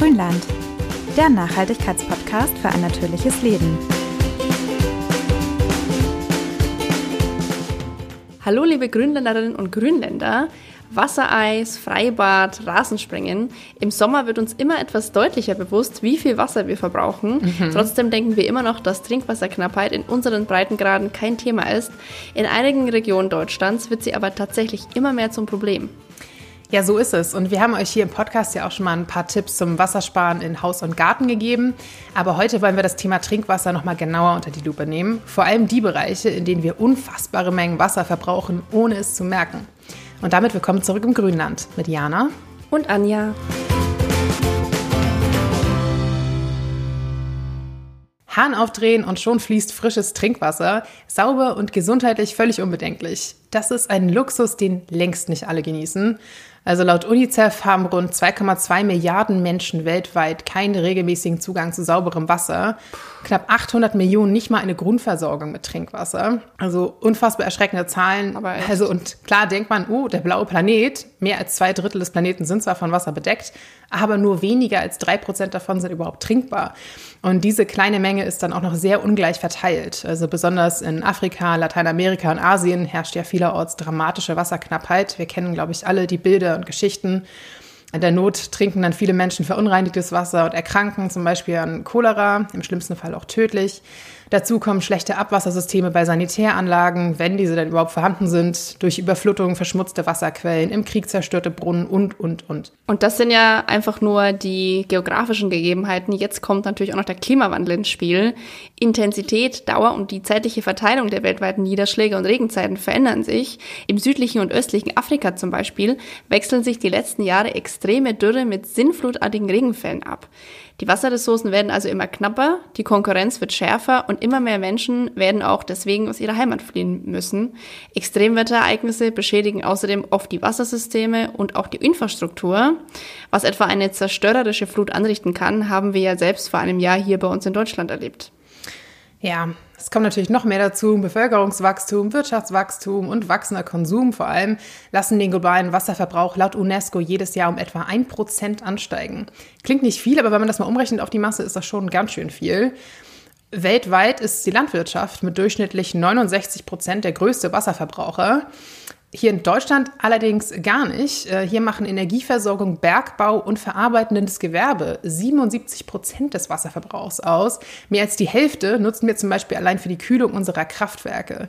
Grünland, der Nachhaltigkeitspodcast für ein natürliches Leben. Hallo liebe Grünländerinnen und Grünländer. Wassereis, Freibad, Rasenspringen. Im Sommer wird uns immer etwas deutlicher bewusst, wie viel Wasser wir verbrauchen. Mhm. Trotzdem denken wir immer noch, dass Trinkwasserknappheit in unseren Breitengraden kein Thema ist. In einigen Regionen Deutschlands wird sie aber tatsächlich immer mehr zum Problem. Ja, so ist es. Und wir haben euch hier im Podcast ja auch schon mal ein paar Tipps zum Wassersparen in Haus und Garten gegeben. Aber heute wollen wir das Thema Trinkwasser nochmal genauer unter die Lupe nehmen. Vor allem die Bereiche, in denen wir unfassbare Mengen Wasser verbrauchen, ohne es zu merken. Und damit willkommen zurück im Grünland mit Jana und Anja. Hahn aufdrehen und schon fließt frisches Trinkwasser, sauber und gesundheitlich völlig unbedenklich. Das ist ein Luxus, den längst nicht alle genießen. Also laut UNICEF haben rund 2,2 Milliarden Menschen weltweit keinen regelmäßigen Zugang zu sauberem Wasser. Knapp 800 Millionen nicht mal eine Grundversorgung mit Trinkwasser. Also unfassbar erschreckende Zahlen. Aber also und klar denkt man, oh, der blaue Planet, mehr als zwei Drittel des Planeten sind zwar von Wasser bedeckt, aber nur weniger als drei Prozent davon sind überhaupt trinkbar. Und diese kleine Menge ist dann auch noch sehr ungleich verteilt. Also besonders in Afrika, Lateinamerika und Asien herrscht ja vielerorts dramatische Wasserknappheit. Wir kennen, glaube ich, alle die Bilder und Geschichten. In der Not trinken dann viele Menschen verunreinigtes Wasser und erkranken zum Beispiel an Cholera, im schlimmsten Fall auch tödlich. Dazu kommen schlechte Abwassersysteme bei Sanitäranlagen, wenn diese denn überhaupt vorhanden sind, durch Überflutung verschmutzte Wasserquellen, im Krieg zerstörte Brunnen und, und, und. Und das sind ja einfach nur die geografischen Gegebenheiten. Jetzt kommt natürlich auch noch der Klimawandel ins Spiel. Intensität, Dauer und die zeitliche Verteilung der weltweiten Niederschläge und Regenzeiten verändern sich. Im südlichen und östlichen Afrika zum Beispiel wechseln sich die letzten Jahre extreme Dürre mit sinnflutartigen Regenfällen ab. Die Wasserressourcen werden also immer knapper, die Konkurrenz wird schärfer und immer mehr Menschen werden auch deswegen aus ihrer Heimat fliehen müssen. Extremwetterereignisse beschädigen außerdem oft die Wassersysteme und auch die Infrastruktur. Was etwa eine zerstörerische Flut anrichten kann, haben wir ja selbst vor einem Jahr hier bei uns in Deutschland erlebt. Ja, es kommt natürlich noch mehr dazu. Bevölkerungswachstum, Wirtschaftswachstum und wachsender Konsum vor allem lassen den globalen Wasserverbrauch laut UNESCO jedes Jahr um etwa ein Prozent ansteigen. Klingt nicht viel, aber wenn man das mal umrechnet auf die Masse, ist das schon ganz schön viel. Weltweit ist die Landwirtschaft mit durchschnittlich 69 Prozent der größte Wasserverbraucher. Hier in Deutschland allerdings gar nicht. Äh, hier machen Energieversorgung, Bergbau und verarbeitendes Gewerbe 77 Prozent des Wasserverbrauchs aus. Mehr als die Hälfte nutzen wir zum Beispiel allein für die Kühlung unserer Kraftwerke.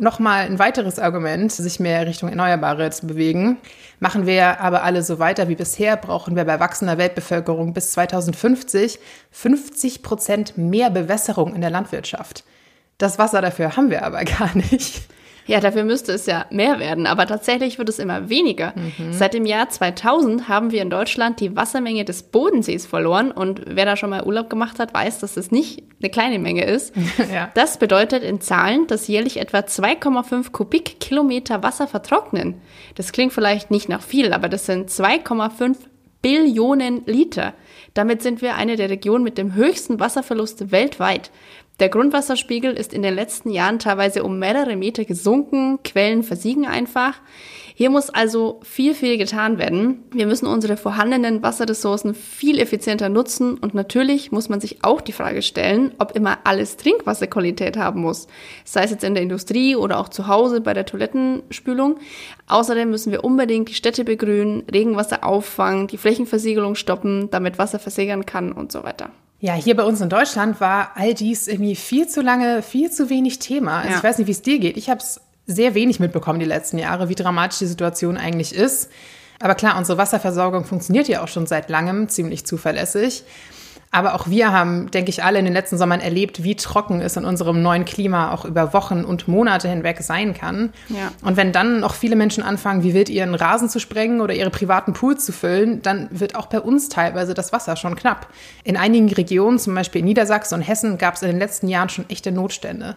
Nochmal ein weiteres Argument, sich mehr Richtung Erneuerbare zu bewegen. Machen wir aber alle so weiter wie bisher, brauchen wir bei wachsender Weltbevölkerung bis 2050 50 Prozent mehr Bewässerung in der Landwirtschaft. Das Wasser dafür haben wir aber gar nicht. Ja, dafür müsste es ja mehr werden, aber tatsächlich wird es immer weniger. Mhm. Seit dem Jahr 2000 haben wir in Deutschland die Wassermenge des Bodensees verloren und wer da schon mal Urlaub gemacht hat, weiß, dass das nicht eine kleine Menge ist. ja. Das bedeutet in Zahlen, dass jährlich etwa 2,5 Kubikkilometer Wasser vertrocknen. Das klingt vielleicht nicht nach viel, aber das sind 2,5 Billionen Liter. Damit sind wir eine der Regionen mit dem höchsten Wasserverlust weltweit. Der Grundwasserspiegel ist in den letzten Jahren teilweise um mehrere Meter gesunken, Quellen versiegen einfach. Hier muss also viel, viel getan werden. Wir müssen unsere vorhandenen Wasserressourcen viel effizienter nutzen und natürlich muss man sich auch die Frage stellen, ob immer alles Trinkwasserqualität haben muss, sei es jetzt in der Industrie oder auch zu Hause bei der Toilettenspülung. Außerdem müssen wir unbedingt die Städte begrünen, Regenwasser auffangen, die Flächenversiegelung stoppen, damit Wasser versickern kann und so weiter. Ja, hier bei uns in Deutschland war all dies irgendwie viel zu lange, viel zu wenig Thema. Also ja. ich weiß nicht, wie es dir geht. Ich habe es sehr wenig mitbekommen die letzten Jahre, wie dramatisch die Situation eigentlich ist. Aber klar, unsere Wasserversorgung funktioniert ja auch schon seit langem ziemlich zuverlässig. Aber auch wir haben, denke ich, alle in den letzten Sommern erlebt, wie trocken es in unserem neuen Klima auch über Wochen und Monate hinweg sein kann. Ja. Und wenn dann noch viele Menschen anfangen, wie wild ihren Rasen zu sprengen oder ihre privaten Pools zu füllen, dann wird auch bei uns teilweise das Wasser schon knapp. In einigen Regionen, zum Beispiel in Niedersachsen und Hessen, gab es in den letzten Jahren schon echte Notstände.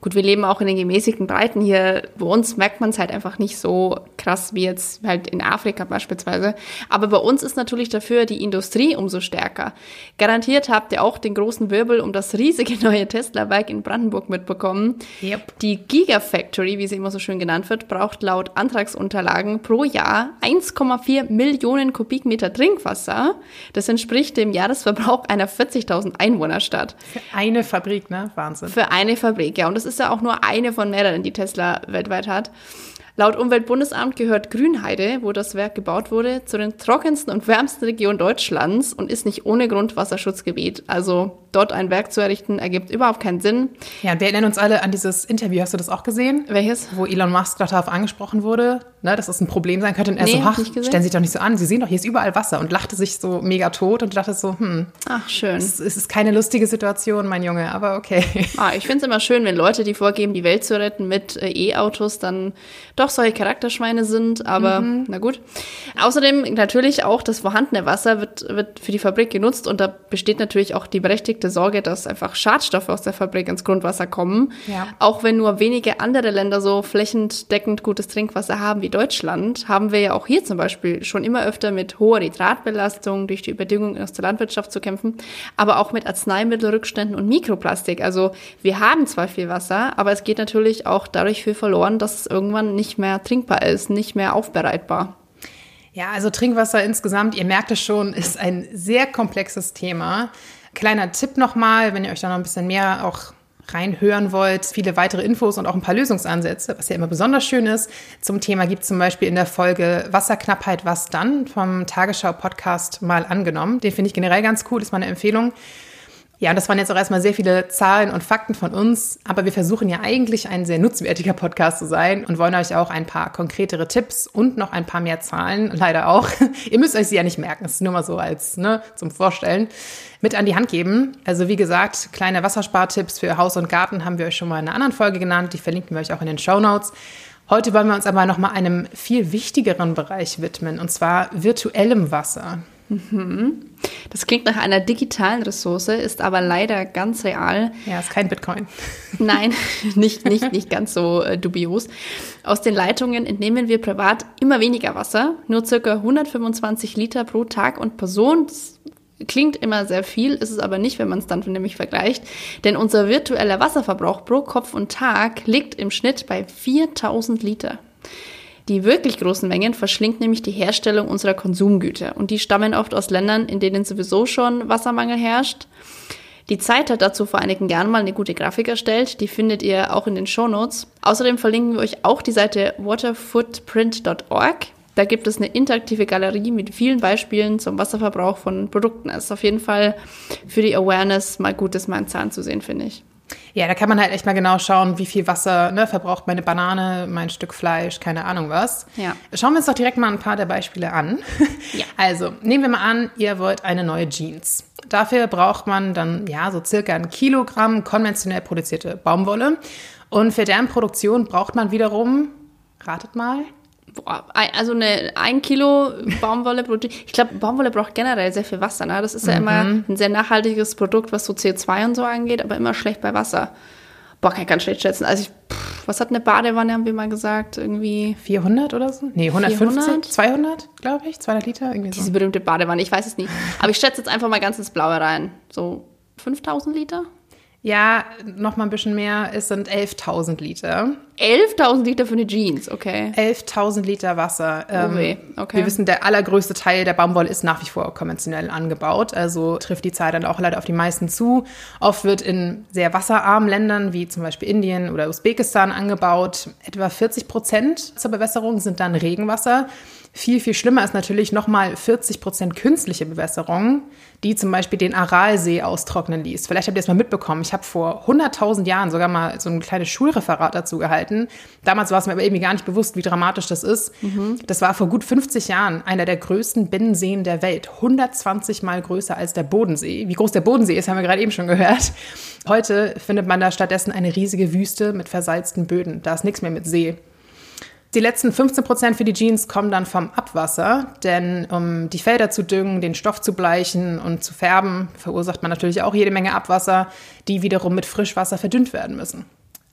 Gut, wir leben auch in den gemäßigten Breiten hier. Bei uns merkt man es halt einfach nicht so krass wie jetzt halt in Afrika beispielsweise. Aber bei uns ist natürlich dafür die Industrie umso stärker. Garantiert habt ihr auch den großen Wirbel um das riesige neue Tesla-Werk in Brandenburg mitbekommen. Yep. Die Gigafactory, wie sie immer so schön genannt wird, braucht laut Antragsunterlagen pro Jahr 1,4 Millionen Kubikmeter Trinkwasser. Das entspricht dem Jahresverbrauch einer 40.000 Einwohnerstadt. Für eine Fabrik, ne? Wahnsinn. Für eine Fabrik, ja. Und das ist ja auch nur eine von mehreren, die Tesla weltweit hat. Laut Umweltbundesamt gehört Grünheide, wo das Werk gebaut wurde, zu den trockensten und wärmsten Regionen Deutschlands und ist nicht ohne Grundwasserschutzgebiet. Also dort ein Werk zu errichten, ergibt überhaupt keinen Sinn. Ja, wir erinnern uns alle an dieses Interview. Hast du das auch gesehen? Welches? Wo Elon Musk darauf angesprochen wurde, ne, dass das ein Problem sein könnte. Und er Nee, so, ach, stellen Sie sich doch nicht so an. Sie sehen doch, hier ist überall Wasser. Und lachte sich so mega tot und dachte so, hm, Ach, schön. es es ist keine lustige Situation, mein Junge, aber okay. Ah, ich finde es immer schön, wenn Leute, die vorgeben, die Welt zu retten mit äh, E-Autos, dann doch solche Charakterschweine sind, aber na gut. Außerdem natürlich auch das vorhandene Wasser wird, wird für die Fabrik genutzt und da besteht natürlich auch die berechtigte Sorge, dass einfach Schadstoffe aus der Fabrik ins Grundwasser kommen. Ja. Auch wenn nur wenige andere Länder so flächendeckend gutes Trinkwasser haben wie Deutschland, haben wir ja auch hier zum Beispiel schon immer öfter mit hoher Nitratbelastung durch die Überdüngung aus der Landwirtschaft zu kämpfen, aber auch mit Arzneimittelrückständen und Mikroplastik. Also wir haben zwar viel Wasser, aber es geht natürlich auch dadurch viel verloren, dass es irgendwann nicht mehr trinkbar ist, nicht mehr aufbereitbar. Ja, also Trinkwasser insgesamt, ihr merkt es schon, ist ein sehr komplexes Thema. Kleiner Tipp nochmal, wenn ihr euch da noch ein bisschen mehr auch reinhören wollt, viele weitere Infos und auch ein paar Lösungsansätze, was ja immer besonders schön ist. Zum Thema gibt es zum Beispiel in der Folge Wasserknappheit, was dann vom Tagesschau-Podcast mal angenommen. Den finde ich generell ganz cool, ist meine Empfehlung. Ja, und das waren jetzt auch erstmal sehr viele Zahlen und Fakten von uns, aber wir versuchen ja eigentlich ein sehr nutzwertiger Podcast zu sein und wollen euch auch ein paar konkretere Tipps und noch ein paar mehr Zahlen, leider auch. Ihr müsst euch sie ja nicht merken, das ist nur mal so als ne, zum Vorstellen, mit an die Hand geben. Also wie gesagt, kleine Wasserspartipps für Haus und Garten haben wir euch schon mal in einer anderen Folge genannt, die verlinken wir euch auch in den Show Notes. Heute wollen wir uns aber noch mal einem viel wichtigeren Bereich widmen, und zwar virtuellem Wasser. Das klingt nach einer digitalen Ressource, ist aber leider ganz real. Ja, ist kein Bitcoin. Nein, nicht, nicht, nicht ganz so äh, dubios. Aus den Leitungen entnehmen wir privat immer weniger Wasser, nur circa 125 Liter pro Tag und Person. Das klingt immer sehr viel, ist es aber nicht, wenn man es dann nämlich vergleicht. Denn unser virtueller Wasserverbrauch pro Kopf und Tag liegt im Schnitt bei 4000 Liter. Die wirklich großen Mengen verschlingt nämlich die Herstellung unserer Konsumgüter und die stammen oft aus Ländern, in denen sowieso schon Wassermangel herrscht. Die Zeit hat dazu vor einigen Jahren mal eine gute Grafik erstellt, die findet ihr auch in den Shownotes. Außerdem verlinken wir euch auch die Seite waterfootprint.org. Da gibt es eine interaktive Galerie mit vielen Beispielen zum Wasserverbrauch von Produkten. Es ist auf jeden Fall für die Awareness mal gut, das mal in Zahlen zu sehen, finde ich. Ja, da kann man halt echt mal genau schauen, wie viel Wasser ne, verbraucht meine Banane, mein Stück Fleisch, keine Ahnung was. Ja. Schauen wir uns doch direkt mal ein paar der Beispiele an. Ja. Also, nehmen wir mal an, ihr wollt eine neue Jeans. Dafür braucht man dann ja so circa ein Kilogramm konventionell produzierte Baumwolle. Und für deren Produktion braucht man wiederum, ratet mal, Boah, also eine ein Kilo Baumwolle. Protein- Ich glaube, Baumwolle braucht generell sehr viel Wasser. Ne? Das ist ja immer ein sehr nachhaltiges Produkt, was so CO2 und so angeht, aber immer schlecht bei Wasser. Boah, kann ich ganz schlecht schätzen. Also, ich, pff, was hat eine Badewanne, haben wir mal gesagt? Irgendwie 400 oder so? Nee, 150, 400? 200, glaube ich, 200 Liter, irgendwie so. diese berühmte Badewanne. Ich weiß es nicht. Aber ich schätze jetzt einfach mal ganz ins Blaue rein. So 5000 Liter? Ja, noch mal ein bisschen mehr, es sind 11.000 Liter. 11.000 Liter für eine Jeans, okay. 11.000 Liter Wasser. Ähm, Oh weh, okay. Wir wissen, der allergrößte Teil der Baumwolle ist nach wie vor konventionell angebaut. Also trifft die Zahl dann auch leider auf die meisten zu. Oft wird in sehr wasserarmen Ländern wie zum Beispiel Indien oder Usbekistan angebaut. Etwa 40 Prozent zur Bewässerung sind dann Regenwasser. Viel, viel schlimmer ist natürlich nochmal 40 Prozent künstliche Bewässerung, die zum Beispiel den Aralsee austrocknen ließ. Vielleicht habt ihr es mal mitbekommen. Ich habe vor 100.000 Jahren sogar mal so ein kleines Schulreferat dazu gehalten. Damals war es mir aber irgendwie gar nicht bewusst, wie dramatisch das ist. Das war vor gut 50 Jahren einer der größten Binnenseen der Welt. 120 Mal größer als der Bodensee. Wie groß der Bodensee ist, haben wir gerade eben schon gehört. Heute findet man da stattdessen eine riesige Wüste mit versalzten Böden. Da ist nichts mehr mit See. Die letzten 15 Prozent für die Jeans kommen dann vom Abwasser, denn um die Felder zu düngen, den Stoff zu bleichen und zu färben, verursacht man natürlich auch jede Menge Abwasser, die wiederum mit Frischwasser verdünnt werden müssen.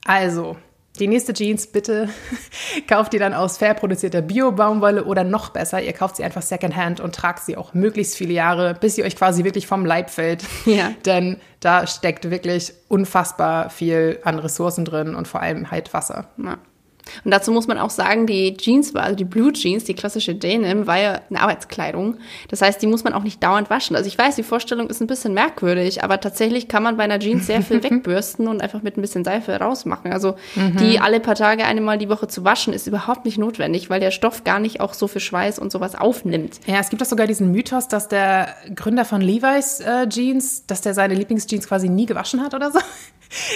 Also, die nächste Jeans, bitte kauft ihr dann aus fair produzierter Bio-Baumwolle oder noch besser, ihr kauft sie einfach Secondhand und tragt sie auch möglichst viele Jahre, bis sie euch quasi wirklich vom Leib fällt. Ja. Denn da steckt wirklich unfassbar viel an Ressourcen drin und vor allem halt Wasser. Ja. Und dazu muss man auch sagen, die Jeans war, also die Blue Jeans, die klassische Denim, war ja eine Arbeitskleidung. Das heißt, die muss man auch nicht dauernd waschen. Also ich weiß, die Vorstellung ist ein bisschen merkwürdig, aber tatsächlich kann man bei einer Jeans sehr viel wegbürsten und einfach mit ein bisschen Seife rausmachen. Also mhm. die alle paar Tage einmal die Woche zu waschen, ist überhaupt nicht notwendig, weil der Stoff gar nicht auch so viel Schweiß und sowas aufnimmt. Ja, es gibt auch sogar diesen Mythos, dass der Gründer von Levi's äh, Jeans, dass der seine Lieblingsjeans quasi nie gewaschen hat oder so.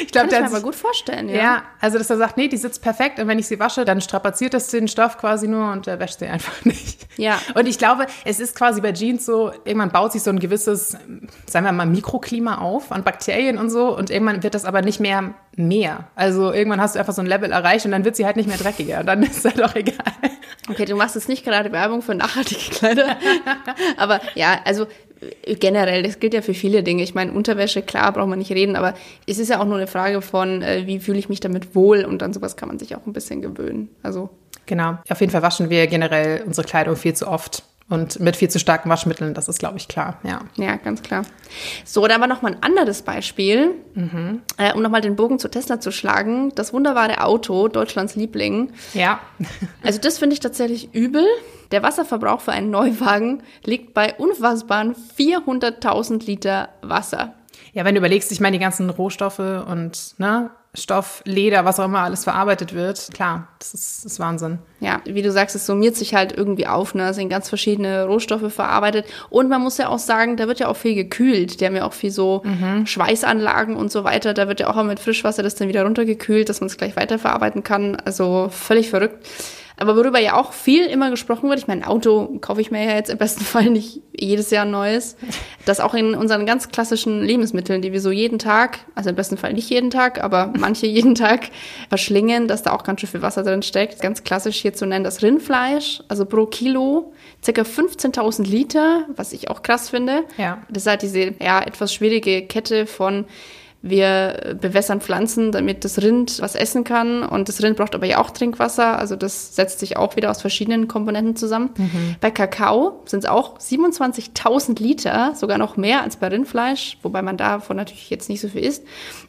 Ich glaube, der kann ich mir aber gut vorstellen, ja. Ja, also dass er sagt, nee, die sitzt perfekt und wenn ich sie wasche, dann strapaziert das den Stoff quasi nur und er wäscht sie einfach nicht. Ja. Und ich glaube, es ist quasi bei Jeans so, irgendwann baut sich so ein gewisses, sagen wir mal, Mikroklima auf an Bakterien und so und irgendwann wird das aber nicht mehr mehr. Also irgendwann hast du einfach so ein Level erreicht und dann wird sie halt nicht mehr dreckiger. Und dann ist es halt auch egal. Okay, du machst jetzt nicht gerade Werbung für nachhaltige Kleider. aber ja, also generell, das gilt ja für viele Dinge. Ich meine, Unterwäsche, klar, braucht man nicht reden, aber es ist ja auch nur eine Frage von, äh, wie fühle ich mich damit wohl und an sowas kann man sich auch ein bisschen gewöhnen. Also. Genau. Auf jeden Fall waschen wir generell unsere Kleidung viel zu oft. Und mit viel zu starken Waschmitteln, das ist, glaube ich, klar, ja. Ja, ganz klar. So, da war noch mal ein anderes Beispiel, mhm. äh, um noch mal den Bogen zu Tesla zu schlagen. Das wunderbare Auto, Deutschlands Liebling. Ja. also das finde ich tatsächlich übel. Der Wasserverbrauch für einen Neuwagen liegt bei unfassbaren 400.000 Liter Wasser. Ja, wenn du überlegst, ich meine, die ganzen Rohstoffe und ne, Stoff, Leder, was auch immer alles verarbeitet wird. Klar, das ist, das ist Wahnsinn. Ja, wie du sagst, es summiert sich halt irgendwie auf. Ne? Es sind ganz verschiedene Rohstoffe verarbeitet. Und man muss ja auch sagen, da wird ja auch viel gekühlt. Die haben ja auch viel so mhm. Schweißanlagen und so weiter. Da wird ja auch mit Frischwasser das dann wieder runtergekühlt, dass man es gleich weiterverarbeiten kann. Also völlig verrückt. Aber worüber ja auch viel immer gesprochen wird, ich meine, Auto kaufe ich mir ja jetzt im besten Fall nicht jedes Jahr ein neues, das auch in unseren ganz klassischen Lebensmitteln, die wir so jeden Tag, also im besten Fall nicht jeden Tag, aber manche jeden Tag verschlingen, dass da auch ganz schön viel Wasser drin steckt. Ganz klassisch hier zu nennen das Rindfleisch, also pro Kilo circa 15.000 Liter, was ich auch krass finde. Ja. Das ist halt diese ja, etwas schwierige Kette von wir bewässern Pflanzen, damit das Rind was essen kann. Und das Rind braucht aber ja auch Trinkwasser. Also das setzt sich auch wieder aus verschiedenen Komponenten zusammen. Mhm. Bei Kakao sind es auch 27.000 Liter, sogar noch mehr als bei Rindfleisch, wobei man davon natürlich jetzt nicht so viel isst.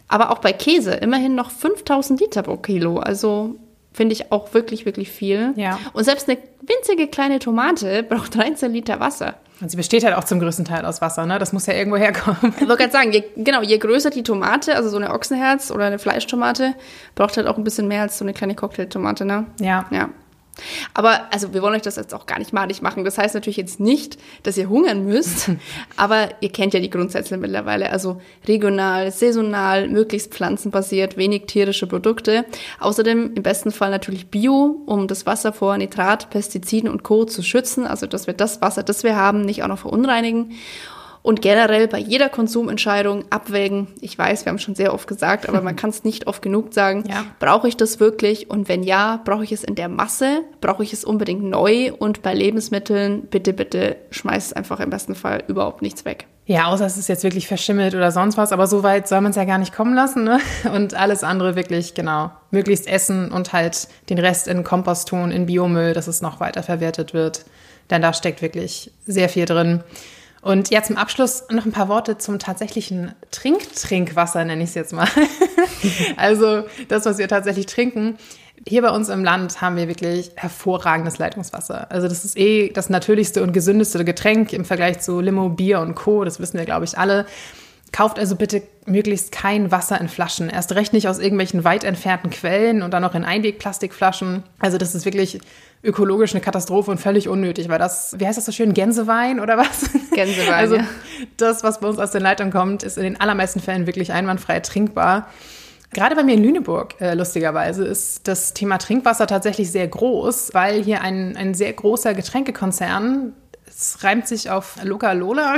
Aber auch bei Käse immerhin noch 5.000 Liter pro Kilo. Also finde ich auch wirklich, wirklich viel. Ja. Und selbst eine winzige kleine Tomate braucht 13 Liter Wasser. Und sie besteht halt auch zum größten Teil aus Wasser, ne? Das muss ja irgendwo herkommen. Ich wollte gerade sagen, je, genau, je größer die Tomate, also so eine Ochsenherz oder eine Fleischtomate, braucht halt auch ein bisschen mehr als so eine kleine Cocktailtomate, ne? Ja. Ja. Aber, also wir wollen euch das jetzt auch gar nicht madig machen. Das heißt natürlich jetzt nicht, dass ihr hungern müsst, aber ihr kennt ja die Grundsätze mittlerweile. Also regional, saisonal, möglichst pflanzenbasiert, wenig tierische Produkte. Außerdem im besten Fall natürlich Bio, um das Wasser vor Nitrat, Pestiziden und Co. zu schützen. Also, dass wir das Wasser, das wir haben, nicht auch noch verunreinigen und generell bei jeder Konsumentscheidung abwägen. Ich weiß, wir haben schon sehr oft gesagt, aber man kann es nicht oft genug sagen. Ja. Brauche ich das wirklich? Und wenn ja, brauche ich es in der Masse? Brauche ich es unbedingt neu? Und bei Lebensmitteln, bitte, bitte schmeiß einfach im besten Fall überhaupt nichts weg. Ja, außer es ist jetzt wirklich verschimmelt oder sonst was, aber so weit soll man es ja gar nicht kommen lassen, ne? Und alles andere wirklich, genau, möglichst essen und halt den Rest in Kompost tun, in Biomüll, dass es noch weiter verwertet wird. Denn da steckt wirklich sehr viel drin. Und ja, zum Abschluss noch ein paar Worte zum tatsächlichen Trink-Trinkwasser, nenne ich es jetzt mal. also das, was wir tatsächlich trinken. Hier bei uns im Land haben wir wirklich hervorragendes Leitungswasser. Also das ist eh das natürlichste und gesündeste Getränk im Vergleich zu Limo, Bier und Co. Das wissen wir, glaube ich, alle. Kauft also bitte möglichst kein Wasser in Flaschen. Erst recht nicht aus irgendwelchen weit entfernten Quellen und dann noch in Einwegplastikflaschen. Also das ist wirklich ökologisch eine Katastrophe und völlig unnötig, weil das, wie heißt das so schön, Gänsewein oder was? Gänsewein. also ja. das, was bei uns aus den Leitungen kommt, ist in den allermeisten Fällen wirklich einwandfrei trinkbar. Gerade bei mir in Lüneburg, äh, lustigerweise, ist das Thema Trinkwasser tatsächlich sehr groß, weil hier ein, ein sehr großer Getränkekonzern, es reimt sich auf Lola.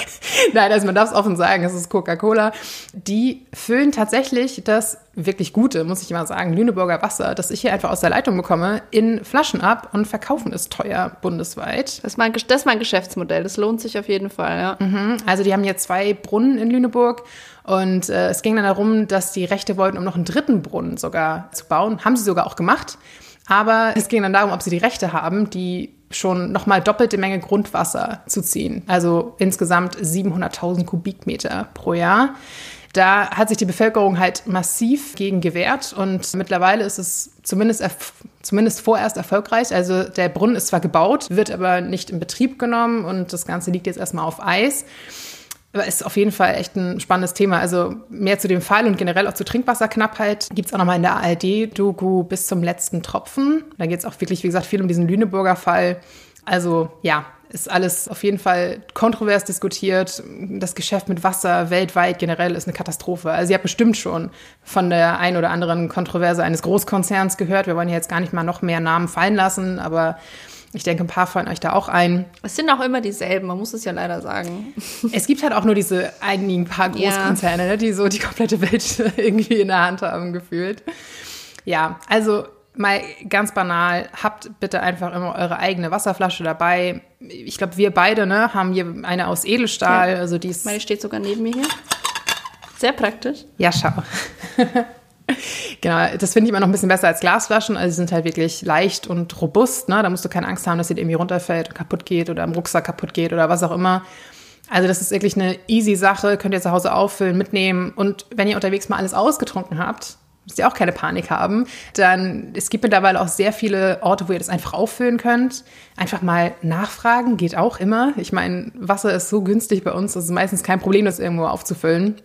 Nein, also man darf es offen sagen, es ist Coca-Cola. Die füllen tatsächlich das wirklich gute, muss ich immer sagen, Lüneburger Wasser, das ich hier einfach aus der Leitung bekomme, in Flaschen ab und verkaufen es teuer bundesweit. Das ist mein, das ist mein Geschäftsmodell, das lohnt sich auf jeden Fall, ja. Mhm. Also die haben hier zwei Brunnen in Lüneburg Und äh, es ging dann darum, dass die Rechte wollten, um noch einen dritten Brunnen sogar zu bauen. Haben sie sogar auch gemacht. Aber es ging dann darum, ob sie die Rechte haben, die schon nochmal doppelte Menge Grundwasser zu ziehen. Also insgesamt 700.000 Kubikmeter pro Jahr. Da hat sich die Bevölkerung halt massiv gegen gewehrt und mittlerweile ist es zumindest, zumindest vorerst erfolgreich. Also der Brunnen ist zwar gebaut, wird aber nicht in Betrieb genommen und das Ganze liegt jetzt erstmal auf Eis. Aber ist auf jeden Fall echt ein spannendes Thema. Also mehr zu dem Fall und generell auch zur Trinkwasserknappheit gibt es auch nochmal in der ARD-Doku bis zum letzten Tropfen. Da geht es auch wirklich, wie gesagt, viel um diesen Lüneburger Fall. Also ja, ist alles auf jeden Fall kontrovers diskutiert. Das Geschäft mit Wasser weltweit generell ist eine Katastrophe. Also ihr habt bestimmt schon von der ein oder anderen Kontroverse eines Großkonzerns gehört. Wir wollen jetzt gar nicht mal noch mehr Namen fallen lassen, aber ich denke, ein paar fallen euch da auch ein. Es sind auch immer dieselben, man muss es ja leider sagen. Es gibt halt auch nur diese einigen paar Großkonzerne, ja. ne, die so die komplette Welt irgendwie in der Hand haben, gefühlt. Ja, also mal ganz banal, habt bitte einfach immer eure eigene Wasserflasche dabei. Ich glaube, wir beide ne, haben hier eine aus Edelstahl. Ja. Also die Meine steht sogar neben mir hier. Sehr praktisch. Ja, schau. genau, das finde ich immer noch ein bisschen besser als Glasflaschen. Also sie sind halt wirklich leicht und robust. Ne? Da musst du keine Angst haben, dass sie irgendwie runterfällt und kaputt geht oder im Rucksack kaputt geht oder was auch immer. Also das ist wirklich eine easy Sache, könnt ihr zu Hause auffüllen, mitnehmen. Und wenn ihr unterwegs mal alles ausgetrunken habt, müsst ihr auch keine Panik haben, dann es gibt mittlerweile auch sehr viele Orte, wo ihr das einfach auffüllen könnt. Einfach mal nachfragen, geht auch immer. Ich meine, Wasser ist so günstig bei uns, es ist meistens kein Problem, das irgendwo aufzufüllen.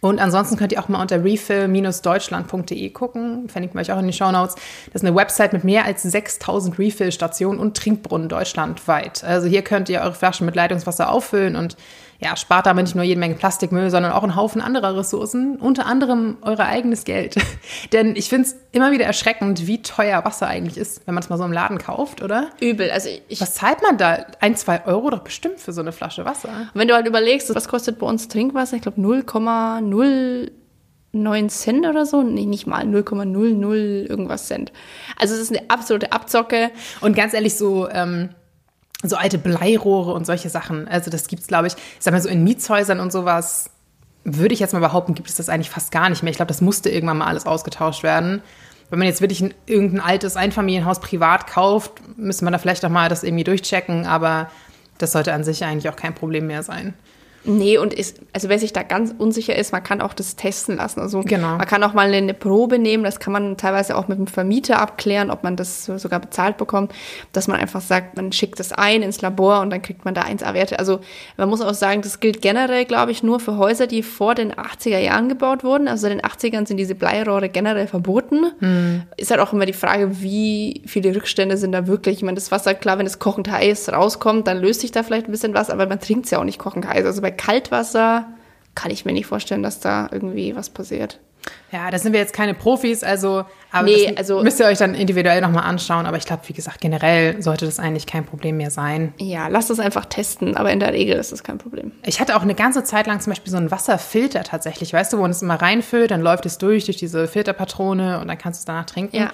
Und ansonsten könnt ihr auch mal unter refill-deutschland.de gucken, verlinken wir euch auch in den Show Notes. Das ist eine Website mit mehr als 6000 Refill-Stationen und Trinkbrunnen deutschlandweit. Also hier könnt ihr eure Flaschen mit Leitungswasser auffüllen und ja, spart damit nicht nur jede Menge Plastikmüll, sondern auch einen Haufen anderer Ressourcen, unter anderem euer eigenes Geld. Denn ich finde es immer wieder erschreckend, wie teuer Wasser eigentlich ist, wenn man es mal so im Laden kauft, oder? Übel. Also ich was zahlt man da? Ein, zwei Euro doch bestimmt für so eine Flasche Wasser. Wenn du halt überlegst, was kostet bei uns Trinkwasser? Ich glaube 0,09 Cent oder so. Nee, nicht mal 0,00 irgendwas Cent. Also es ist eine absolute Abzocke. Und ganz ehrlich, so... Ähm, so alte Bleirohre und solche Sachen. Also das gibt's, glaube ich, ich sag mal so in Mietshäusern und sowas, würde ich jetzt mal behaupten, gibt es das eigentlich fast gar nicht mehr. Ich glaube, das musste irgendwann mal alles ausgetauscht werden. Wenn man jetzt wirklich ein, irgendein altes Einfamilienhaus privat kauft, müsste man da vielleicht auch mal das irgendwie durchchecken, aber das sollte an sich eigentlich auch kein Problem mehr sein. Nee, und ist, also wer sich da ganz unsicher ist, man kann auch das testen lassen. Also genau. man kann auch mal eine Probe nehmen, das kann man teilweise auch mit dem Vermieter abklären, ob man das sogar bezahlt bekommt, dass man einfach sagt, man schickt das ein ins Labor und dann kriegt man da 1A-Werte. Also man muss auch sagen, das gilt generell, glaube ich, nur für Häuser, die vor den 80er Jahren gebaut wurden. Also in den 80ern sind diese Bleirohre generell verboten. Hm. Ist halt auch immer die Frage, wie viele Rückstände sind da wirklich. Ich meine, das Wasser, klar, wenn es kochend heiß rauskommt, dann löst sich da vielleicht ein bisschen was, aber man trinkt es ja auch nicht kochend heiß. Also bei bei Kaltwasser kann ich mir nicht vorstellen, dass da irgendwie was passiert. Ja, da sind wir jetzt keine Profis, also, aber nee, also, müsst ihr euch dann individuell nochmal anschauen. Aber ich glaube, wie gesagt, generell sollte das eigentlich kein Problem mehr sein. Ja, lasst es einfach testen, aber in der Regel ist das kein Problem. Ich hatte auch eine ganze Zeit lang zum Beispiel so einen Wasserfilter tatsächlich, weißt du, wo man es immer reinfüllt, dann läuft es durch, durch diese Filterpatrone und dann kannst du es danach trinken. Ja.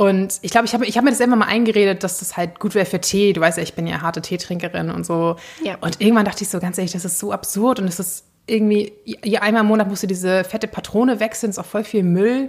Und ich glaube, ich habe ich hab mir das immer mal eingeredet, dass das halt gut wäre für Tee. Du weißt ja, ich bin ja harte Teetrinkerin und so. Ja. Und irgendwann dachte ich so, ganz ehrlich, das ist so absurd und es ist irgendwie, einmal im Monat musst du diese fette Patrone wechseln, ist auch voll viel Müll.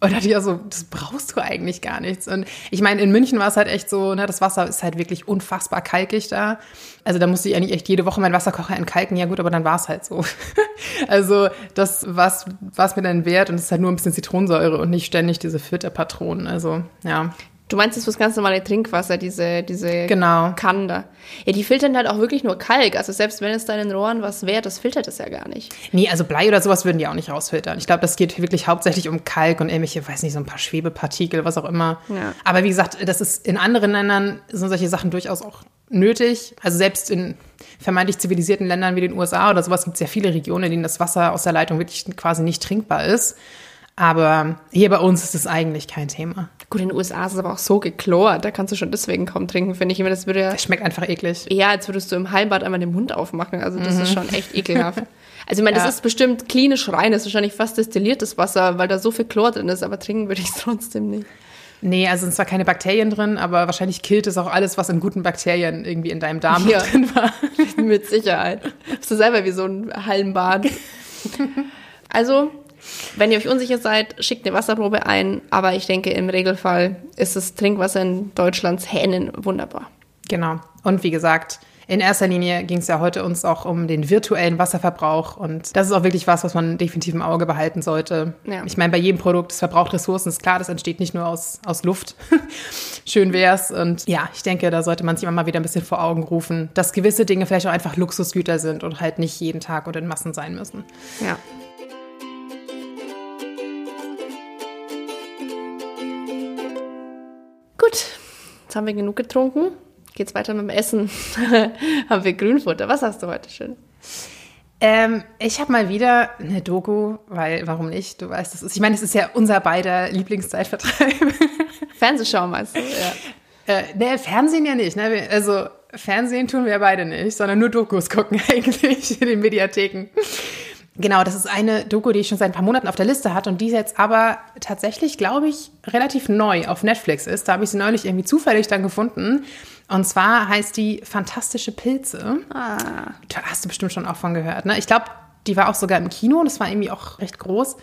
Und da dachte ich auch so, das brauchst du eigentlich gar nichts. Und ich meine, in München war es halt echt so, ne, das Wasser ist halt wirklich unfassbar kalkig da. Also da musste ich eigentlich echt jede Woche meinen Wasserkocher entkalken. Ja gut, aber dann war es halt so. also das war es mir dann wert und es ist halt nur ein bisschen Zitronensäure und nicht ständig diese Filterpatronen. Also ja. Du meinst jetzt das ganz normale Trinkwasser, diese, diese genau. Kannen da. Ja, die filtern halt auch wirklich nur Kalk. Also selbst wenn es deinen Rohren was wäre, das filtert es ja gar nicht. Nee, also Blei oder sowas würden die auch nicht rausfiltern. Ich glaube, das geht wirklich hauptsächlich um Kalk und irgendwelche, weiß nicht, so ein paar Schwebepartikel, was auch immer. Ja. Aber wie gesagt, das ist in anderen Ländern sind solche Sachen durchaus auch nötig. Also selbst in vermeintlich zivilisierten Ländern wie den USA oder sowas gibt es ja viele Regionen, in denen das Wasser aus der Leitung wirklich quasi nicht trinkbar ist. Aber hier bei uns ist es eigentlich kein Thema. Gut, in den USA ist es aber auch so geklort, da kannst du schon deswegen kaum trinken, finde ich. Das würde ja. Das schmeckt einfach eklig. Ja, als würdest du im Hallenbad einmal den Mund aufmachen. Also das mhm. ist schon echt ekelhaft. Also ich meine, das ist bestimmt klinisch rein, das ist wahrscheinlich fast destilliertes Wasser, weil da so viel Chlor drin ist, aber trinken würde ich es trotzdem nicht. Nee, also sind zwar keine Bakterien drin, aber wahrscheinlich killt es auch alles, was in guten Bakterien irgendwie in deinem Darm ja. drin war. Mit Sicherheit. Bist du selber wie so ein Hallenbad. Also, wenn ihr euch unsicher seid, schickt eine Wasserprobe ein. Aber ich denke, im Regelfall ist das Trinkwasser in Deutschlands Hähnen wunderbar. Genau. Und wie gesagt, in erster Linie ging es ja heute uns auch um den virtuellen Wasserverbrauch und das ist auch wirklich was, was man definitiv im Auge behalten sollte. Ja. Ich meine, bei jedem Produkt, es verbraucht Ressourcen, ist klar, das entsteht nicht nur aus, aus Luft. Schön wär's und ja, ich denke, da sollte man sich immer mal wieder ein bisschen vor Augen rufen, dass gewisse Dinge vielleicht auch einfach Luxusgüter sind und halt nicht jeden Tag und in Massen sein müssen. Ja. Jetzt haben wir genug getrunken geht's weiter mit dem Essen. haben wir Grünfutter. Was hast du heute schön? Ähm, ich habe mal wieder eine Doku, weil warum nicht? Du weißt, das ist, ich meine, es ist ja unser beider Lieblingszeitvertreib. Fernsehschau meinst du? Ja. Äh, ne, Fernsehen ja nicht. Ne? Also Fernsehen tun wir ja beide nicht, sondern nur Dokus gucken eigentlich in den Mediatheken. Genau, das ist eine Doku, die ich schon seit ein paar Monaten auf der Liste hatte und die jetzt aber tatsächlich, glaube ich, relativ neu auf Netflix ist. Da habe ich sie neulich irgendwie zufällig dann gefunden. Und zwar heißt die Fantastische Pilze. Ah. Da hast du bestimmt schon auch von gehört. Ne? Ich glaube, die war auch sogar im Kino. Das war irgendwie auch recht groß.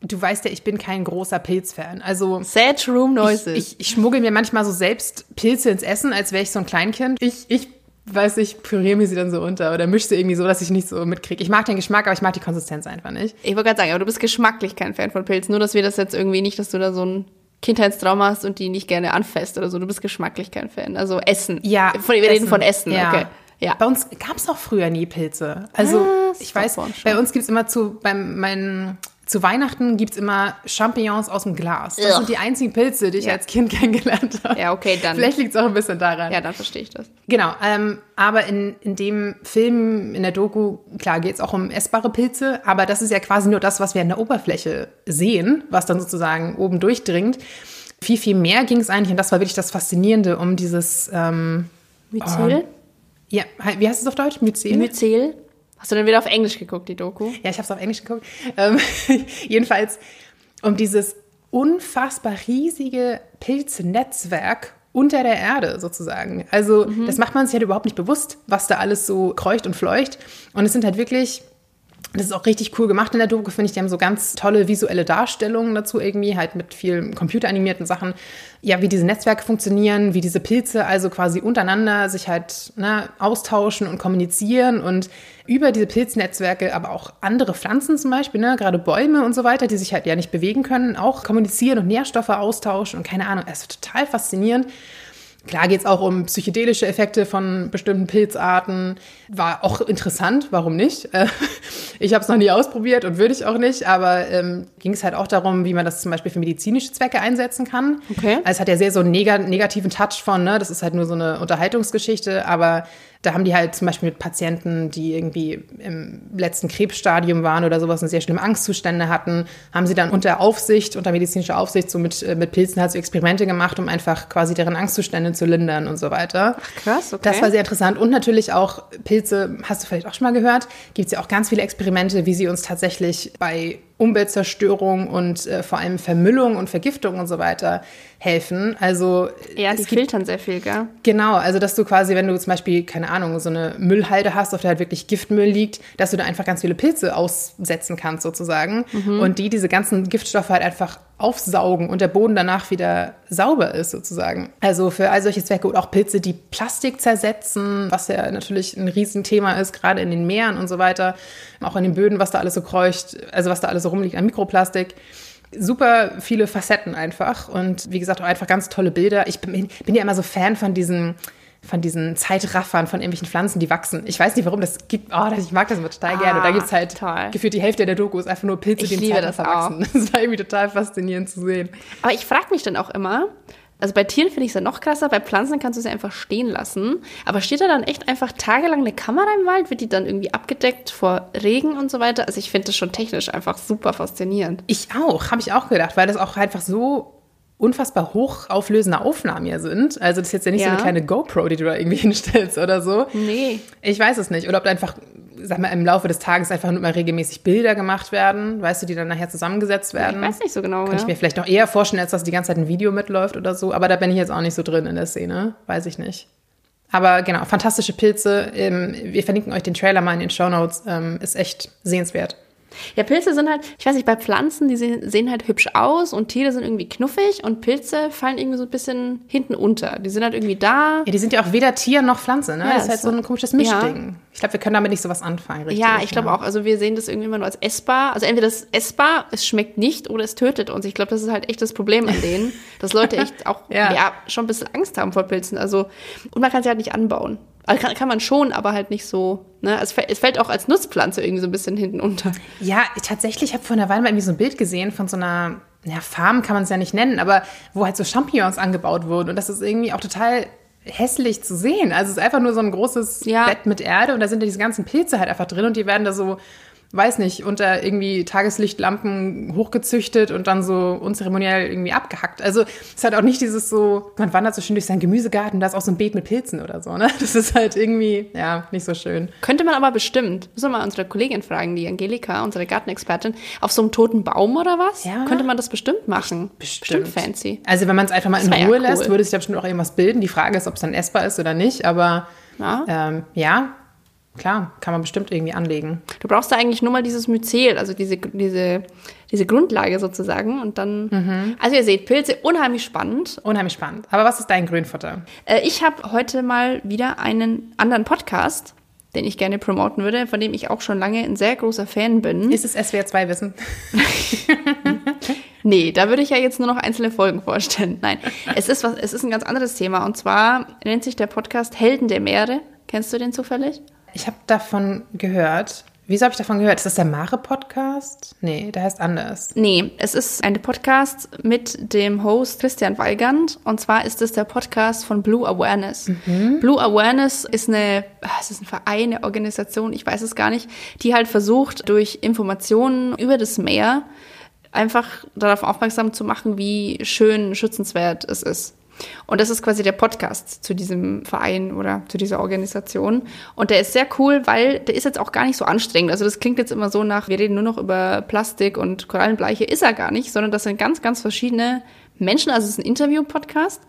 Du weißt ja, ich bin kein großer Pilzfan. Also Sad Room Noises. Ich, ich, ich schmuggel mir manchmal so selbst Pilze ins Essen, als wäre ich so ein Kleinkind. Ich, ich weiß ich, püriere mir sie dann so unter oder mische sie irgendwie so, dass ich nicht so mitkriege. Ich mag den Geschmack, aber ich mag die Konsistenz einfach nicht. Ich wollte gerade sagen, aber du bist geschmacklich kein Fan von Pilzen. Nur, dass wir das jetzt irgendwie nicht, dass du da so ein Kindheitstrauma hast und die nicht gerne anfasst oder so. Du bist geschmacklich kein Fan. Also Essen. Ja. Von, wir Essen. reden von Essen, ja. okay. Ja. Bei uns gab es auch früher nie Pilze. Also ah, ich weiß, bei uns gibt es immer zu, beim meinen zu Weihnachten gibt es immer Champignons aus dem Glas. Das Ugh. sind die einzigen Pilze, die ich ja. als Kind kennengelernt habe. Ja, okay, dann. Vielleicht liegt es auch ein bisschen daran. Ja, dann verstehe ich das. Genau, ähm, aber in, in dem Film, in der Doku, klar geht es auch um essbare Pilze, aber das ist ja quasi nur das, was wir an der Oberfläche sehen, was dann sozusagen oben durchdringt. Viel, viel mehr ging es eigentlich, und das war wirklich das Faszinierende, um dieses... Ähm, Myzel? Oh, ja, wie heißt es auf Deutsch? Myzel? Myzel. Hast du dann wieder auf Englisch geguckt, die Doku? Ja, ich habe es auf Englisch geguckt. Ähm, jedenfalls um dieses unfassbar riesige Pilznetzwerk unter der Erde sozusagen. Also mhm. das macht man sich halt überhaupt nicht bewusst, was da alles so kreucht und fleucht. Und es sind halt wirklich das ist auch richtig cool gemacht in der Doku, finde ich. Die haben so ganz tolle visuelle Darstellungen dazu irgendwie, halt mit vielen computeranimierten Sachen. Ja, wie diese Netzwerke funktionieren, wie diese Pilze also quasi untereinander sich halt ne, austauschen und kommunizieren und über diese Pilznetzwerke aber auch andere Pflanzen zum Beispiel, ne, gerade Bäume und so weiter, die sich halt ja nicht bewegen können, auch kommunizieren und Nährstoffe austauschen und keine Ahnung. Es ist total faszinierend. Klar geht es auch um psychedelische Effekte von bestimmten Pilzarten. War auch interessant, warum nicht? Äh, ich habe es noch nie ausprobiert und würde ich auch nicht, aber ähm, ging es halt auch darum, wie man das zum Beispiel für medizinische Zwecke einsetzen kann. Okay. Also es hat ja sehr so einen neg negativen Touch von, ne? das ist halt nur so eine Unterhaltungsgeschichte, aber da haben die halt zum Beispiel mit Patienten, die irgendwie im letzten Krebsstadium waren oder sowas und sehr schlimme Angstzustände hatten, haben sie dann unter Aufsicht, unter medizinischer Aufsicht so mit, äh, mit Pilzen halt so Experimente gemacht, um einfach quasi deren Angstzustände zu lindern und so weiter. Ach krass, okay. Das war sehr interessant. Und natürlich auch Pilze, hast du vielleicht auch schon mal gehört, gibt es ja auch ganz viele Experimente, wie sie uns tatsächlich bei Umweltzerstörung und äh, vor allem Vermüllung und Vergiftung und so weiter helfen. Also ja, die filtern sehr viel, gell? Genau, also dass du quasi, wenn du zum Beispiel keine Ahnung so eine Müllhalde hast, auf der halt wirklich Giftmüll liegt, dass du da einfach ganz viele Pilze aussetzen kannst sozusagen mhm. und die diese ganzen Giftstoffe halt einfach aufsaugen und der Boden danach wieder sauber ist sozusagen. Also für all solche Zwecke und auch Pilze, die Plastik zersetzen, was ja natürlich ein Riesenthema ist, gerade in den Meeren und so weiter, auch in den Böden, was da alles so kreucht, also was da alles so rumliegt an Mikroplastik super viele Facetten einfach und wie gesagt auch einfach ganz tolle Bilder. Ich bin, bin ja immer so Fan von diesen von diesen Zeitraffern von irgendwelchen Pflanzen, die wachsen. Ich weiß nicht, warum das gibt. Oh, ich mag das immer total ah, gerne. Da gibt es halt toll. gefühlt die Hälfte der Doku ist einfach nur Pilze, die im Zeitraffer wachsen. Das war irgendwie total faszinierend zu sehen. Aber ich frage mich dann auch immer, also bei Tieren finde ich es ja noch krasser, bei Pflanzen kannst du sie einfach stehen lassen. Aber steht da dann echt einfach tagelang eine Kamera im Wald? Wird die dann irgendwie abgedeckt vor Regen und so weiter? Also ich finde das schon technisch einfach super faszinierend. Ich auch, habe ich auch gedacht, weil das auch einfach so unfassbar hochauflösende Aufnahmen ja sind. Also das ist jetzt ja nicht ja. so eine kleine GoPro, die du da irgendwie hinstellst oder so. Nee. Ich weiß es nicht. Oder ob da einfach, sag mal, im Laufe des Tages einfach nur mal regelmäßig Bilder gemacht werden, weißt du, die dann nachher zusammengesetzt werden. Ich weiß nicht so genau. Kann ja. ich mir vielleicht noch eher vorstellen, als dass die ganze Zeit ein Video mitläuft oder so. Aber da bin ich jetzt auch nicht so drin in der Szene. Weiß ich nicht. Aber genau, fantastische Pilze. Ähm, wir verlinken euch den Trailer mal in den Show Notes. Ähm, ist echt sehenswert. Ja, Pilze sind halt, ich weiß nicht, bei Pflanzen, die sehen, sehen halt hübsch aus und Tiere sind irgendwie knuffig und Pilze fallen irgendwie so ein bisschen hinten unter. Die sind halt irgendwie da. Ja, die sind ja auch weder Tier noch Pflanze, ne? Ja, das ist halt so- ein komisches Mischding. Ja. Ich glaube, wir können damit nicht so was anfangen, richtig? Ja, ich glaube auch. Also wir sehen das irgendwie immer nur als essbar. Also entweder das ist essbar, es schmeckt nicht oder es tötet uns. Ich glaube, das ist halt echt das Problem an denen, dass Leute echt auch Ja. ja. schon ein bisschen Angst haben vor Pilzen. Also und man kann sie halt nicht anbauen. Also kann, kann man schon, aber halt nicht so. Ne? Es, fällt- es fällt auch als Nutzpflanze irgendwie so ein bisschen hinten unter. Ja, ich tatsächlich habe vor einer Weile mal irgendwie so ein Bild gesehen von so einer, ja, Farm kann man es ja nicht nennen, aber wo halt so Champignons angebaut wurden. Und das ist irgendwie auch total hässlich zu sehen. Also es ist einfach nur so ein großes Ja. Bett mit Erde und da sind da diese ganzen Pilze halt einfach drin und die werden da so, weiß nicht, unter irgendwie Tageslichtlampen hochgezüchtet und dann so unzeremoniell irgendwie abgehackt. Also es ist halt auch nicht dieses so, man wandert so schön durch seinen Gemüsegarten, da ist auch so ein Beet mit Pilzen oder so, ne? Das ist halt irgendwie, ja, nicht so schön. Könnte man aber bestimmt, müssen wir mal unsere Kollegin fragen, die Angelika, unsere Gartenexpertin, auf so einem toten Baum oder was? Ja. Könnte man das bestimmt machen? fancy. Also wenn man es einfach mal in wär ja Ruhe cool. lässt, würde sich da bestimmt auch irgendwas bilden. Die Frage ist, ob es dann essbar ist oder nicht. Aber Ja. ähm, ja, klar, kann man bestimmt irgendwie anlegen. Du brauchst da eigentlich nur mal dieses Myzel, also diese, diese, diese Grundlage sozusagen. Und dann, also ihr seht, Pilze unheimlich spannend. Unheimlich spannend. Aber was ist dein Grünfutter? Äh, ich habe heute mal wieder einen anderen Podcast, den ich gerne promoten würde, von dem ich auch schon lange ein sehr großer Fan bin. Ist es SWR 2 Wissen? Nee, da würde ich ja jetzt nur noch einzelne Folgen vorstellen. Nein, es ist was, es ist ein ganz anderes Thema. Und zwar nennt sich der Podcast Helden der Meere. Kennst du den zufällig? Ich habe davon gehört. Wieso habe ich davon gehört? Ist das der Mare-Podcast? Nee, der heißt anders. Nee, es ist ein Podcast mit dem Host Christian Weigand. Und zwar ist es der Podcast von Blue Awareness. Blue Awareness ist eine, ah, es ist ein Verein, eine Organisation, ich weiß es gar nicht, die halt versucht, durch Informationen über das Meer einfach darauf aufmerksam zu machen, wie schön schützenswert es ist. Und das ist quasi der Podcast zu diesem Verein oder zu dieser Organisation. Und der ist sehr cool, weil der ist jetzt auch gar nicht so anstrengend. Also das klingt jetzt immer so nach, wir reden nur noch über Plastik und Korallenbleiche. Ist er gar nicht, sondern das sind ganz, ganz verschiedene Menschen. Also es ist ein Interview-Podcast.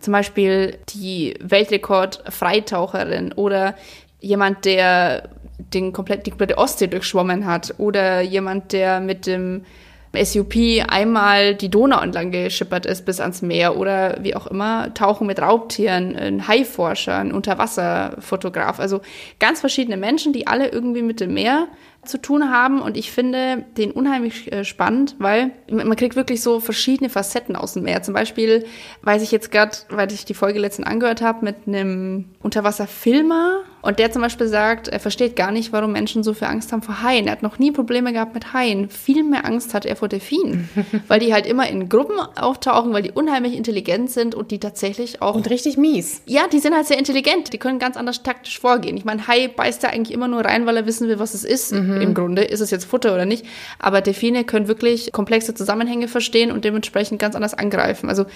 Zum Beispiel die Weltrekord-Freitaucherin oder jemand, der den komplett, die komplette Ostsee durchschwommen hat oder jemand, der mit dem SUP einmal die Donau entlang geschippert ist bis ans Meer oder wie auch immer, Tauchen mit Raubtieren, ein Haiforscher, ein Unterwasserfotograf. Also ganz verschiedene Menschen, die alle irgendwie mit dem Meer zu tun haben und ich finde den unheimlich äh, spannend, weil man kriegt wirklich so verschiedene Facetten aus dem Meer. Zum Beispiel weiß ich jetzt gerade, weil ich die Folge letztens angehört habe, mit einem Unterwasserfilmer und der zum Beispiel sagt, er versteht gar nicht, warum Menschen so viel Angst haben vor Haien. Er hat noch nie Probleme gehabt mit Haien. Viel mehr Angst hat er vor Delfinen, weil die halt immer in Gruppen auftauchen, weil die unheimlich intelligent sind und die tatsächlich auch Und richtig mies. ja, die sind halt sehr intelligent. Die können ganz anders taktisch vorgehen. Ich meine, Hai beißt ja eigentlich immer nur rein, weil er wissen will, was es ist. Im Grunde ist es jetzt Futter oder nicht. Aber Delfine können wirklich komplexe Zusammenhänge verstehen und dementsprechend ganz anders angreifen. Also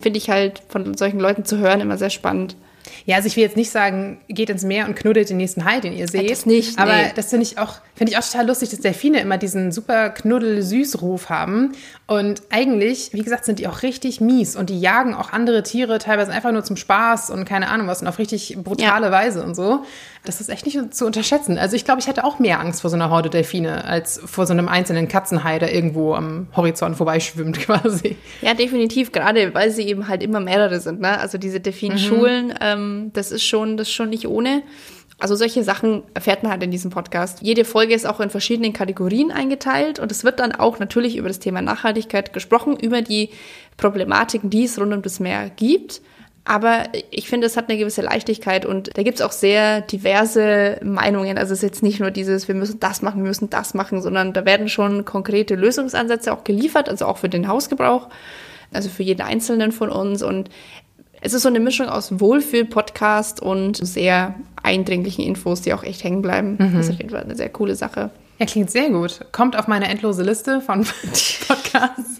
finde ich halt von solchen Leuten zu hören immer sehr spannend. Ja, also ich will jetzt nicht sagen, geht ins Meer und knuddelt den nächsten Hai, den ihr seht. das nicht, Aber nee. das finde ich auch, finde ich auch total lustig, dass Delfine immer diesen super knuddel-süß-Ruf haben. Und eigentlich, wie gesagt, sind die auch richtig mies und die jagen auch andere Tiere teilweise einfach nur zum Spaß und keine Ahnung was und auf richtig brutale Weise und so. Das ist echt nicht zu unterschätzen. Also ich glaube, ich hätte auch mehr Angst vor so einer Horde Delfine als vor so einem einzelnen Katzenhai, der irgendwo am Horizont vorbeischwimmt quasi. Ja, definitiv, gerade weil sie eben halt immer mehrere sind. Ne? Also diese Delfinschulen, ähm, das ist schon, das ist schon nicht ohne. Also solche Sachen erfährt man halt in diesem Podcast. Jede Folge ist auch in verschiedenen Kategorien eingeteilt und es wird dann auch natürlich über das Thema Nachhaltigkeit gesprochen, über die Problematiken, die es rund um das Meer gibt. Aber ich finde, es hat eine gewisse Leichtigkeit und da gibt es auch sehr diverse Meinungen. Also es ist jetzt nicht nur dieses, wir müssen das machen, wir müssen das machen, sondern da werden schon konkrete Lösungsansätze auch geliefert, also auch für den Hausgebrauch, also für jeden Einzelnen von uns. Und es ist so eine Mischung aus Wohlfühl-Podcast und sehr eindringlichen Infos, die auch echt hängen bleiben. Das ist auf jeden Fall eine sehr coole Sache. Ja, klingt sehr gut. Kommt auf meine endlose Liste von Podcasts.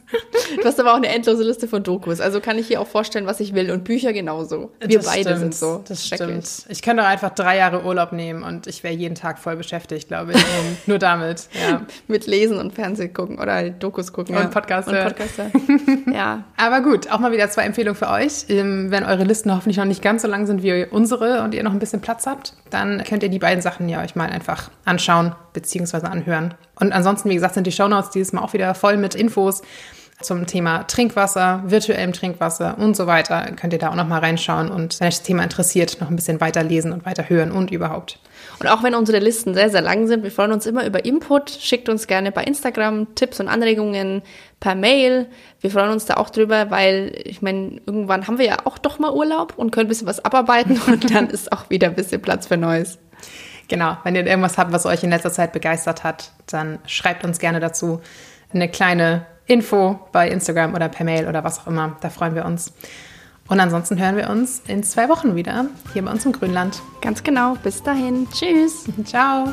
Du hast aber auch eine endlose Liste von Dokus. Also kann ich hier auch vorstellen, was ich will. Und Bücher genauso. Wir Das beide stimmt, sind so. Das stimmt. Ich könnte auch einfach drei Jahre Urlaub nehmen und ich wäre jeden Tag voll beschäftigt, glaube ich. Nur, damit. Ja. Mit Lesen und Fernsehen gucken oder halt Dokus gucken. Und Podcast Und hören. Podcast hören. ja. Aber gut, auch mal wieder zwei Empfehlungen für euch. Ähm, Wenn eure Listen hoffentlich noch nicht ganz so lang sind wie unsere und ihr noch ein bisschen Platz habt, dann könnt ihr die beiden Sachen ja euch mal einfach anschauen bzw. anhören. Und ansonsten, wie gesagt, sind die Shownotes dieses Mal auch wieder voll mit Infos zum Thema Trinkwasser, virtuellem Trinkwasser und so weiter. Könnt ihr da auch noch mal reinschauen und wenn euch das Thema interessiert, noch ein bisschen weiterlesen und weiter hören und überhaupt. Und auch wenn unsere Listen sehr, sehr lang sind, wir freuen uns immer über Input. Schickt uns gerne bei Instagram Tipps und Anregungen per Mail. Wir freuen uns da auch drüber, weil ich meine, irgendwann haben wir ja auch doch mal Urlaub und können ein bisschen was abarbeiten und dann ist auch wieder ein bisschen Platz für Neues. Genau, wenn ihr irgendwas habt, was euch in letzter Zeit begeistert hat, dann schreibt uns gerne dazu eine kleine Info bei Instagram oder per Mail oder was auch immer. Da freuen wir uns. Und ansonsten hören wir uns in zwei Wochen wieder hier bei uns im Grünland. Ganz genau. Bis dahin. Tschüss. Ciao.